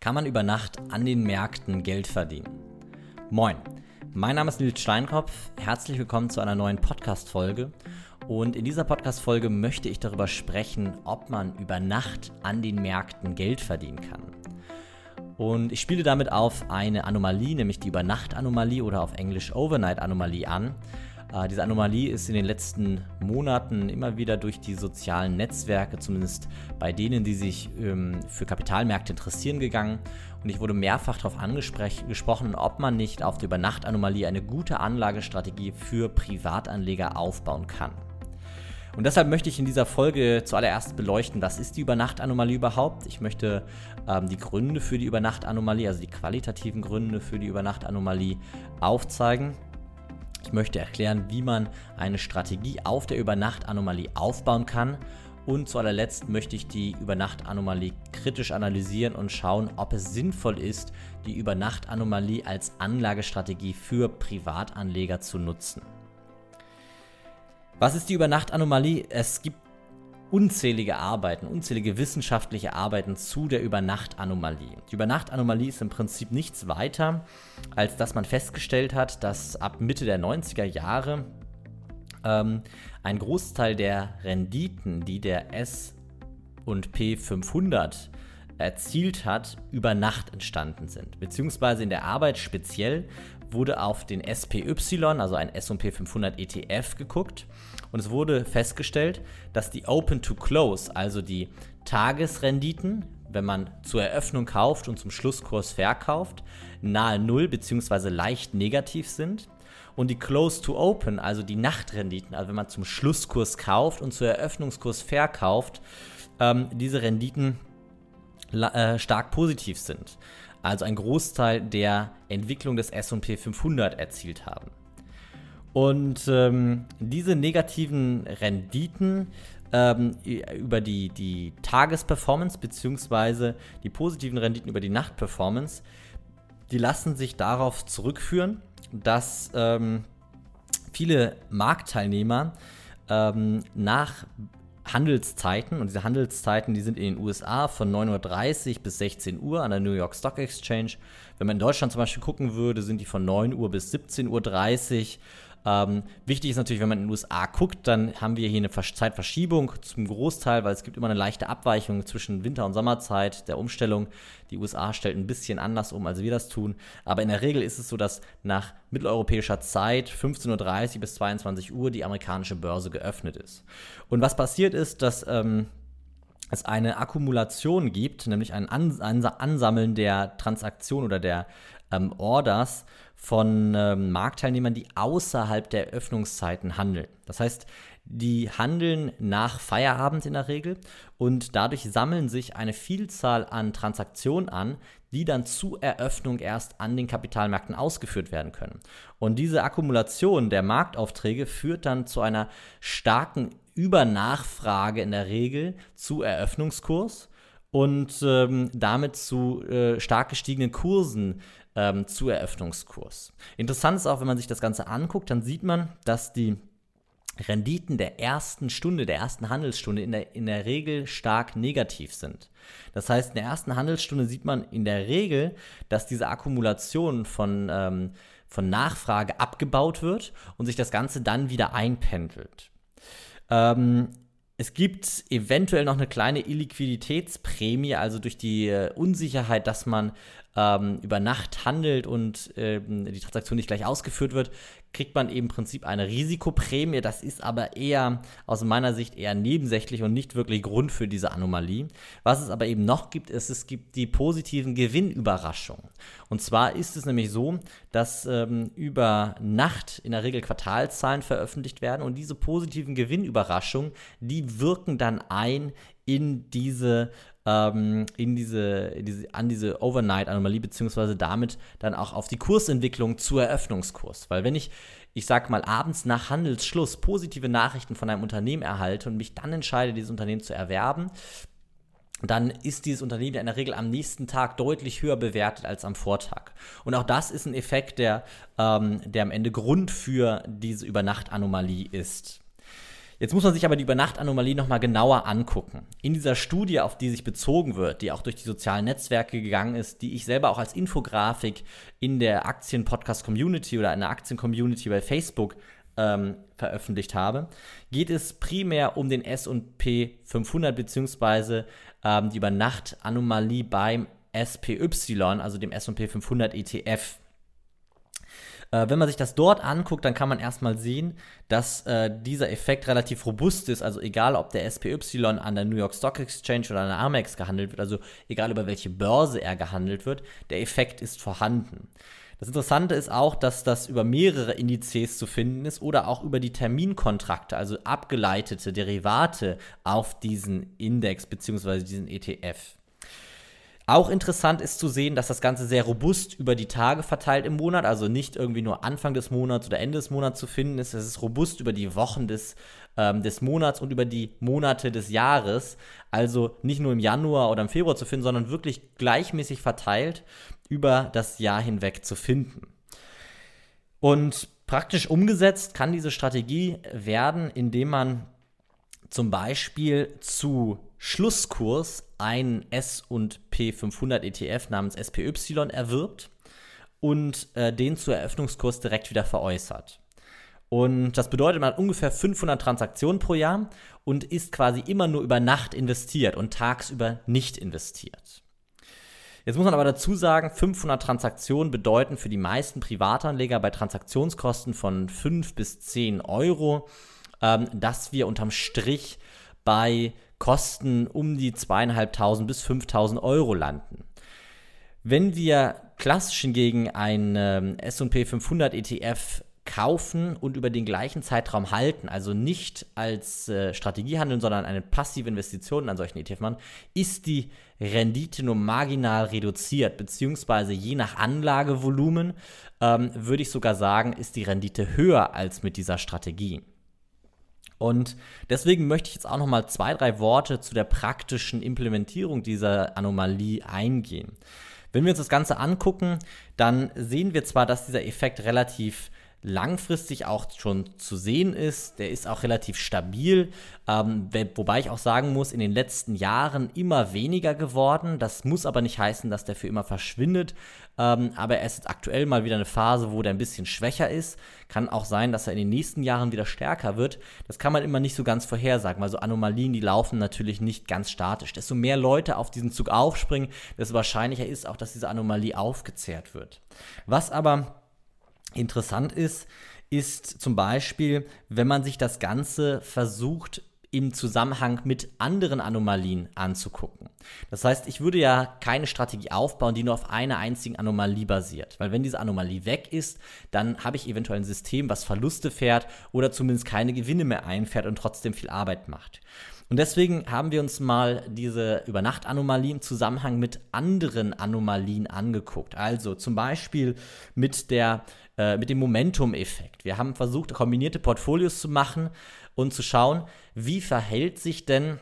Kann man über Nacht an den Märkten Geld verdienen? Moin, mein Name ist Nils Steinkopf. Herzlich willkommen zu einer neuen Podcast-Folge. Und in dieser Podcast-Folge möchte ich darüber sprechen, ob man über Nacht an den Märkten Geld verdienen kann. Und ich spiele damit auf eine Anomalie, nämlich die Übernacht-Anomalie oder auf Englisch Overnight-Anomalie an. Äh, diese Anomalie ist in den letzten Monaten immer wieder durch die sozialen Netzwerke, zumindest bei denen, die sich ähm, für Kapitalmärkte interessieren, gegangen. Und ich wurde mehrfach darauf angesprochen, ob man nicht auf der Übernacht-Anomalie eine gute Anlagestrategie für Privatanleger aufbauen kann. Und deshalb möchte ich in dieser Folge zuallererst beleuchten, was ist die Übernacht-Anomalie überhaupt. Ich möchte ähm, die Gründe für die Übernacht-Anomalie, also die qualitativen Gründe für die Übernacht-Anomalie aufzeigen. Ich möchte erklären, wie man eine Strategie auf der Übernacht-Anomalie aufbauen kann. Und zu allerletzt möchte ich die Übernacht-Anomalie kritisch analysieren und schauen, ob es sinnvoll ist, die Übernacht-Anomalie als Anlagestrategie für Privatanleger zu nutzen. Was ist die Übernacht-Anomalie? Es gibt unzählige Arbeiten, unzählige wissenschaftliche Arbeiten zu der Übernacht-Anomalie. Die Übernacht-Anomalie ist im Prinzip nichts weiter, als dass man festgestellt hat, dass ab Mitte der 90er Jahre ähm, ein Großteil der Renditen, die der S&P 500 erzielt hat, über Nacht entstanden sind. Beziehungsweise in der Arbeit speziell wurde auf den SPY, also ein S&P 500 ETF, geguckt und es wurde festgestellt, dass die Open to Close, also die Tagesrenditen, wenn man zur Eröffnung kauft und zum Schlusskurs verkauft, nahe Null bzw. leicht negativ sind. Und die Close to Open, also die Nachtrenditen, also wenn man zum Schlusskurs kauft und zum Eröffnungskurs verkauft, ähm, diese Renditen äh, stark positiv sind. Also ein Großteil der Entwicklung des SP 500 erzielt haben. Und ähm, diese negativen Renditen ähm, über die, die Tagesperformance beziehungsweise die positiven Renditen über die Nachtperformance, die lassen sich darauf zurückführen, dass ähm, viele Marktteilnehmer ähm, nach Handelszeiten und diese Handelszeiten, die sind in den USA von 9.30 Uhr bis 16 Uhr an der New York Stock Exchange. Wenn man in Deutschland zum Beispiel gucken würde, sind die von 9 Uhr bis 17.30 Uhr ähm, wichtig ist natürlich, wenn man in den USA guckt, dann haben wir hier eine Zeitverschiebung zum Großteil, weil es gibt immer eine leichte Abweichung zwischen Winter- und Sommerzeit der Umstellung. Die USA stellt ein bisschen anders um, als wir das tun. Aber in der Regel ist es so, dass nach mitteleuropäischer Zeit 15.30 Uhr bis 22 Uhr die amerikanische Börse geöffnet ist. Und was passiert ist, dass ähm, es eine Akkumulation gibt, nämlich ein Ansammeln der Transaktion oder der ähm, Orders von ähm, Marktteilnehmern, die außerhalb der Öffnungszeiten handeln. Das heißt, die handeln nach Feierabend in der Regel und dadurch sammeln sich eine Vielzahl an Transaktionen an, die dann zu Eröffnung erst an den Kapitalmärkten ausgeführt werden können. Und diese Akkumulation der Marktaufträge führt dann zu einer starken Übernachfrage in der Regel zu Eröffnungskurs und ähm, damit zu äh, stark gestiegenen Kursen ähm, zu Eröffnungskurs. Interessant ist auch, wenn man sich das Ganze anguckt, dann sieht man, dass die Renditen der ersten Stunde, der ersten Handelsstunde in der, in der Regel stark negativ sind. Das heißt, in der ersten Handelsstunde sieht man in der Regel, dass diese Akkumulation von, ähm, von Nachfrage abgebaut wird und sich das Ganze dann wieder einpendelt. Ähm, es gibt eventuell noch eine kleine Illiquiditätsprämie, also durch die äh, Unsicherheit, dass man ähm, über Nacht handelt und ähm, die Transaktion nicht gleich ausgeführt wird, kriegt man eben im Prinzip eine Risikoprämie. Das ist aber eher aus meiner Sicht eher nebensächlich und nicht wirklich Grund für diese Anomalie. Was es aber eben noch gibt, ist, es gibt die positiven Gewinnüberraschungen. Und zwar ist es nämlich so, dass ähm, über Nacht in der Regel Quartalzahlen veröffentlicht werden und diese positiven Gewinnüberraschungen, die wirken dann ein in diese ähm, in diese, in diese, an diese Overnight-Anomalie, beziehungsweise damit dann auch auf die Kursentwicklung zu Eröffnungskurs. Weil wenn ich, ich sag mal, abends nach Handelsschluss positive Nachrichten von einem Unternehmen erhalte und mich dann entscheide, dieses Unternehmen zu erwerben, dann ist dieses Unternehmen in der Regel am nächsten Tag deutlich höher bewertet als am Vortag. Und auch das ist ein Effekt, der, ähm, der am Ende Grund für diese Übernacht-Anomalie ist. Jetzt muss man sich aber die Übernachtanomalie nochmal genauer angucken. In dieser Studie, auf die sich bezogen wird, die auch durch die sozialen Netzwerke gegangen ist, die ich selber auch als Infografik in der Aktien-Podcast-Community oder in der Aktien-Community bei Facebook ähm, veröffentlicht habe, geht es primär um den S&P 500 bzw. Ähm, die Übernachtanomalie beim SPY, also dem S&P 500 ETF. Äh, wenn man sich das dort anguckt, dann kann man erstmal sehen, dass äh, dieser Effekt relativ robust ist. Also egal, ob der SPY an der New York Stock Exchange oder an der Amex gehandelt wird, also egal über welche Börse er gehandelt wird, der Effekt ist vorhanden. Das Interessante ist auch, dass das über mehrere Indizes zu finden ist oder auch über die Terminkontrakte, also abgeleitete Derivate auf diesen Index bzw. diesen ETF. Auch interessant ist zu sehen, dass das Ganze sehr robust über die Tage verteilt im Monat, also nicht irgendwie nur Anfang des Monats oder Ende des Monats zu finden ist. Es ist robust über die Wochen des, ähm, des Monats und über die Monate des Jahres. Also nicht nur im Januar oder im Februar zu finden, sondern wirklich gleichmäßig verteilt über das Jahr hinweg zu finden. Und praktisch umgesetzt kann diese Strategie werden, indem man zum Beispiel zu Schlusskurs einen S&P 500 ETF namens SPY erwirbt und äh, den zu Eröffnungskurs direkt wieder veräußert. Und das bedeutet, man hat ungefähr 500 Transaktionen pro Jahr und ist quasi immer nur über Nacht investiert und tagsüber nicht investiert. Jetzt muss man aber dazu sagen, 500 Transaktionen bedeuten für die meisten Privatanleger bei Transaktionskosten von 5 bis 10 Euro, ähm, dass wir unterm Strich bei Kosten um die zweieinhalbtausend bis 5000 Euro landen. Wenn wir klassisch hingegen ein ähm, S&P 500 ETF kaufen und über den gleichen Zeitraum halten, also nicht als äh, Strategie handeln, sondern eine passive Investition an solchen ETF machen, ist die Rendite nur marginal reduziert, beziehungsweise je nach Anlagevolumen ähm, würde ich sogar sagen, ist die Rendite höher als mit dieser Strategie. Und deswegen möchte ich jetzt auch noch mal zwei, drei Worte zu der praktischen Implementierung dieser Anomalie eingehen. Wenn wir uns das Ganze angucken, dann sehen wir zwar, dass dieser Effekt relativ langfristig auch schon zu sehen ist. Der ist auch relativ stabil, ähm, wobei ich auch sagen muss, in den letzten Jahren immer weniger geworden. Das muss aber nicht heißen, dass der für immer verschwindet. Ähm, aber er ist aktuell mal wieder eine Phase, wo der ein bisschen schwächer ist. Kann auch sein, dass er in den nächsten Jahren wieder stärker wird. Das kann man immer nicht so ganz vorhersagen, weil so Anomalien, die laufen natürlich nicht ganz statisch. Desto mehr Leute auf diesen Zug aufspringen, desto wahrscheinlicher ist auch, dass diese Anomalie aufgezehrt wird. Was aber interessant ist, ist zum Beispiel, wenn man sich das Ganze versucht im Zusammenhang mit anderen Anomalien anzugucken. Das heißt, ich würde ja keine Strategie aufbauen, die nur auf einer einzigen Anomalie basiert. Weil wenn diese Anomalie weg ist, dann habe ich eventuell ein System, was Verluste fährt oder zumindest keine Gewinne mehr einfährt und trotzdem viel Arbeit macht. Und deswegen haben wir uns mal diese Übernachtanomalie im Zusammenhang mit anderen Anomalien angeguckt. Also zum Beispiel mit der äh, mit dem Momentum-Effekt. Wir haben versucht, kombinierte Portfolios zu machen und zu schauen, wie verhält sich denn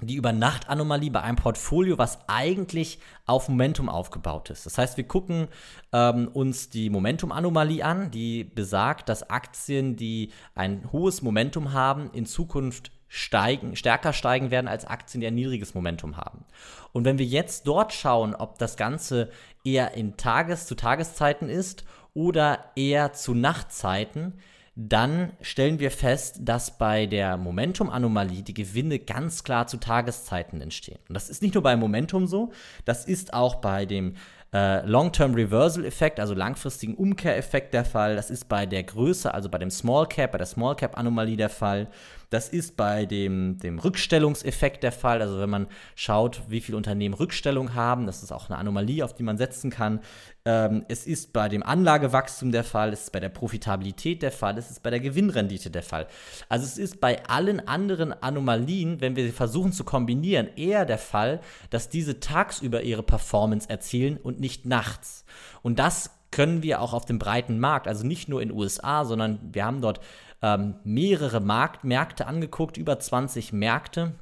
die Übernachtanomalie bei einem Portfolio, was eigentlich auf Momentum aufgebaut ist. Das heißt, wir gucken ähm, uns die Momentum-Anomalie an, die besagt, dass Aktien, die ein hohes Momentum haben, in Zukunft steigen, stärker steigen werden als Aktien, die ein niedriges Momentum haben. Und wenn wir jetzt dort schauen, ob das Ganze eher in Tages- zu Tageszeiten ist oder eher zu Nachtzeiten, dann stellen wir fest, dass bei der Momentum-Anomalie die Gewinne ganz klar zu Tageszeiten entstehen. Und das ist nicht nur beim Momentum so, das ist auch bei dem äh, Long-Term Reversal-Effekt, also langfristigen Umkehreffekt der Fall. Das ist bei der Größe, also bei dem Small Cap, bei der Small Cap Anomalie der Fall. Das ist bei dem, dem Rückstellungseffekt der Fall. Also wenn man schaut, wie viele Unternehmen Rückstellung haben, das ist auch eine Anomalie, auf die man setzen kann. Ähm, es ist bei dem Anlagewachstum der Fall, es ist bei der Profitabilität der Fall, es ist bei der Gewinnrendite der Fall. Also es ist bei allen anderen Anomalien, wenn wir sie versuchen zu kombinieren, eher der Fall, dass diese tagsüber ihre Performance erzielen und nicht nachts. Und das können wir auch auf dem breiten Markt, also nicht nur in den USA, sondern wir haben dort ähm, mehrere Markt, Märkte angeguckt, über 20 Märkte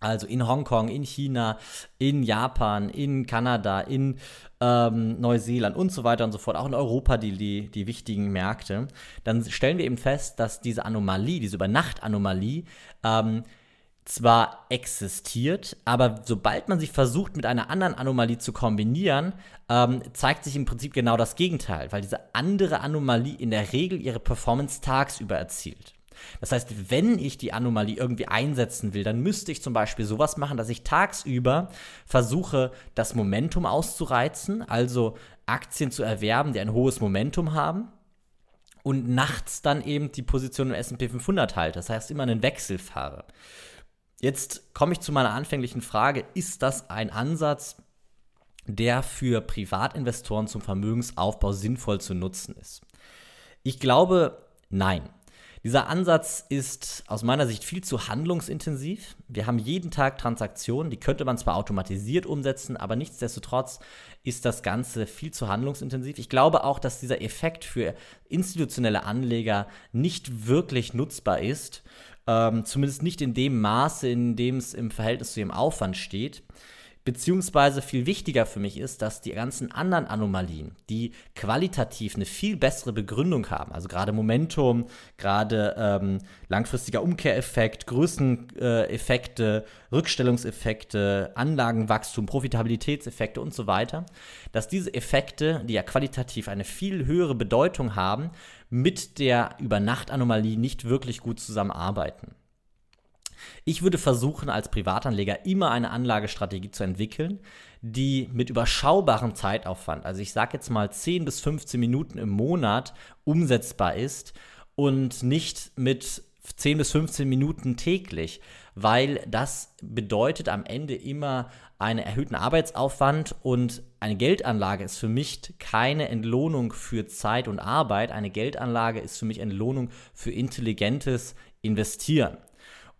Also in Hongkong, in China, in Japan, in Kanada, in ähm, Neuseeland und so weiter und so fort, auch in Europa die, die, die wichtigen Märkte, dann stellen wir eben fest, dass diese Anomalie, diese Übernacht-Anomalie, ähm, zwar existiert, aber sobald man sich versucht, mit einer anderen Anomalie zu kombinieren, ähm, zeigt sich im Prinzip genau das Gegenteil, weil diese andere Anomalie in der Regel ihre Performance tagsüber erzielt. Das heißt, wenn ich die Anomalie irgendwie einsetzen will, dann müsste ich zum Beispiel sowas machen, dass ich tagsüber versuche, das Momentum auszureizen, also Aktien zu erwerben, die ein hohes Momentum haben und nachts dann eben die Position im S&P 500 halte. Das heißt, immer einen Wechsel fahre. Jetzt komme ich zu meiner anfänglichen Frage, ist das ein Ansatz, der für Privatinvestoren zum Vermögensaufbau sinnvoll zu nutzen ist? Ich glaube, nein. Dieser Ansatz ist aus meiner Sicht viel zu handlungsintensiv. Wir haben jeden Tag Transaktionen, die könnte man zwar automatisiert umsetzen, aber nichtsdestotrotz ist das Ganze viel zu handlungsintensiv. Ich glaube auch, dass dieser Effekt für institutionelle Anleger nicht wirklich nutzbar ist, ähm, zumindest nicht in dem Maße, in dem es im Verhältnis zu ihrem Aufwand steht. Beziehungsweise viel wichtiger für mich ist, dass die ganzen anderen Anomalien, die qualitativ eine viel bessere Begründung haben, also gerade Momentum, gerade ähm, langfristiger Umkehreffekt, Größeneffekte, äh, Rückstellungseffekte, Anlagenwachstum, Profitabilitätseffekte und so weiter, dass diese Effekte, die ja qualitativ eine viel höhere Bedeutung haben, mit der Übernachtanomalie nicht wirklich gut zusammenarbeiten. Ich würde versuchen, als Privatanleger immer eine Anlagestrategie zu entwickeln, die mit überschaubarem Zeitaufwand, also ich sage jetzt mal 10 bis 15 Minuten im Monat, umsetzbar ist und nicht mit 10 bis 15 Minuten täglich, weil das bedeutet am Ende immer einen erhöhten Arbeitsaufwand und eine Geldanlage ist für mich keine Entlohnung für Zeit und Arbeit. Eine Geldanlage ist für mich Entlohnung für intelligentes Investieren.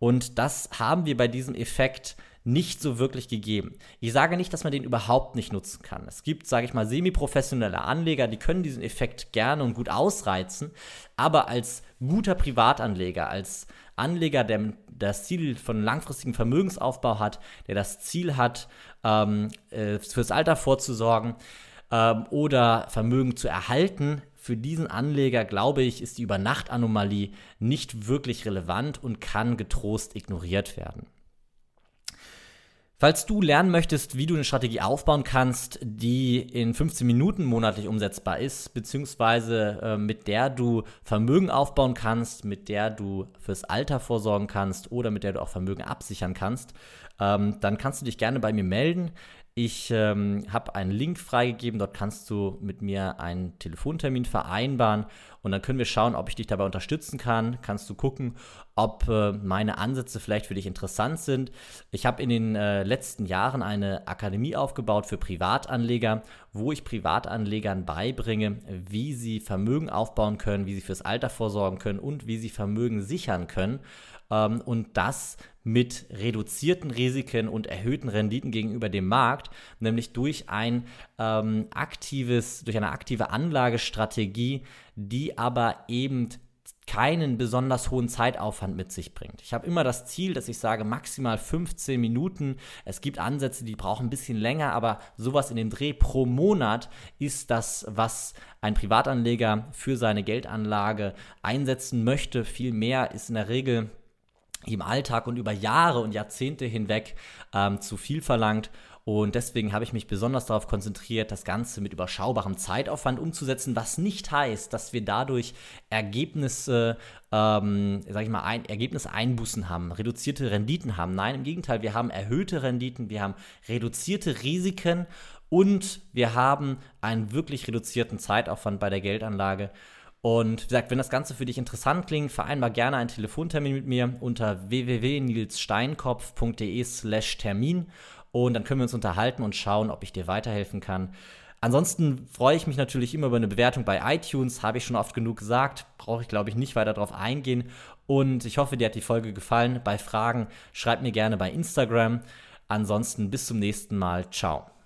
Und das haben wir bei diesem Effekt nicht so wirklich gegeben. Ich sage nicht, dass man den überhaupt nicht nutzen kann. Es gibt, sage ich mal, semi-professionelle Anleger, die können diesen Effekt gerne und gut ausreizen, aber als guter Privatanleger, als Anleger, der das Ziel von langfristigem Vermögensaufbau hat, der das Ziel hat, ähm, äh, fürs Alter vorzusorgen ähm, oder Vermögen zu erhalten, für diesen Anleger, glaube ich, ist die Übernachtanomalie nicht wirklich relevant und kann getrost ignoriert werden. Falls du lernen möchtest, wie du eine Strategie aufbauen kannst, die in 15 Minuten monatlich umsetzbar ist, beziehungsweise äh, mit der du Vermögen aufbauen kannst, mit der du fürs Alter vorsorgen kannst oder mit der du auch Vermögen absichern kannst, ähm, dann kannst du dich gerne bei mir melden. Ich ähm, habe einen Link freigegeben, dort kannst du mit mir einen Telefontermin vereinbaren und dann können wir schauen, ob ich dich dabei unterstützen kann. Kannst du gucken, ob äh, meine Ansätze vielleicht für dich interessant sind. Ich habe in den äh, letzten Jahren eine Akademie aufgebaut für Privatanleger, wo ich Privatanlegern beibringe, wie sie Vermögen aufbauen können, wie sie fürs Alter vorsorgen können und wie sie Vermögen sichern können ähm, und das mit reduzierten Risiken und erhöhten Renditen gegenüber dem Markt, nämlich durch ein ähm, aktives, durch eine aktive Anlagestrategie, die aber eben keinen besonders hohen Zeitaufwand mit sich bringt. Ich habe immer das Ziel, dass ich sage maximal 15 Minuten. Es gibt Ansätze, die brauchen ein bisschen länger, aber sowas in dem Dreh pro Monat ist das, was ein Privatanleger für seine Geldanlage einsetzen möchte. Viel mehr ist in der Regel im Alltag und über Jahre und Jahrzehnte hinweg ähm, zu viel verlangt. Und deswegen habe ich mich besonders darauf konzentriert, das Ganze mit überschaubarem Zeitaufwand umzusetzen, was nicht heißt, dass wir dadurch Ergebnisse, ähm, sag ich mal, ein, Ergebniseinbußen haben, reduzierte Renditen haben. Nein, im Gegenteil, wir haben erhöhte Renditen, wir haben reduzierte Risiken und wir haben einen wirklich reduzierten Zeitaufwand bei der Geldanlage. Und wie gesagt, wenn das Ganze für dich interessant klingt, vereinbar gerne einen Telefontermin mit mir unter www.nilssteinkopf.de slash Termin und dann können wir uns unterhalten und schauen, ob ich dir weiterhelfen kann. Ansonsten freue ich mich natürlich immer über eine Bewertung bei iTunes, habe ich schon oft genug gesagt, brauche ich glaube ich nicht weiter darauf eingehen. Und ich hoffe, dir hat die Folge gefallen. Bei Fragen schreib mir gerne bei Instagram. Ansonsten bis zum nächsten Mal. Ciao.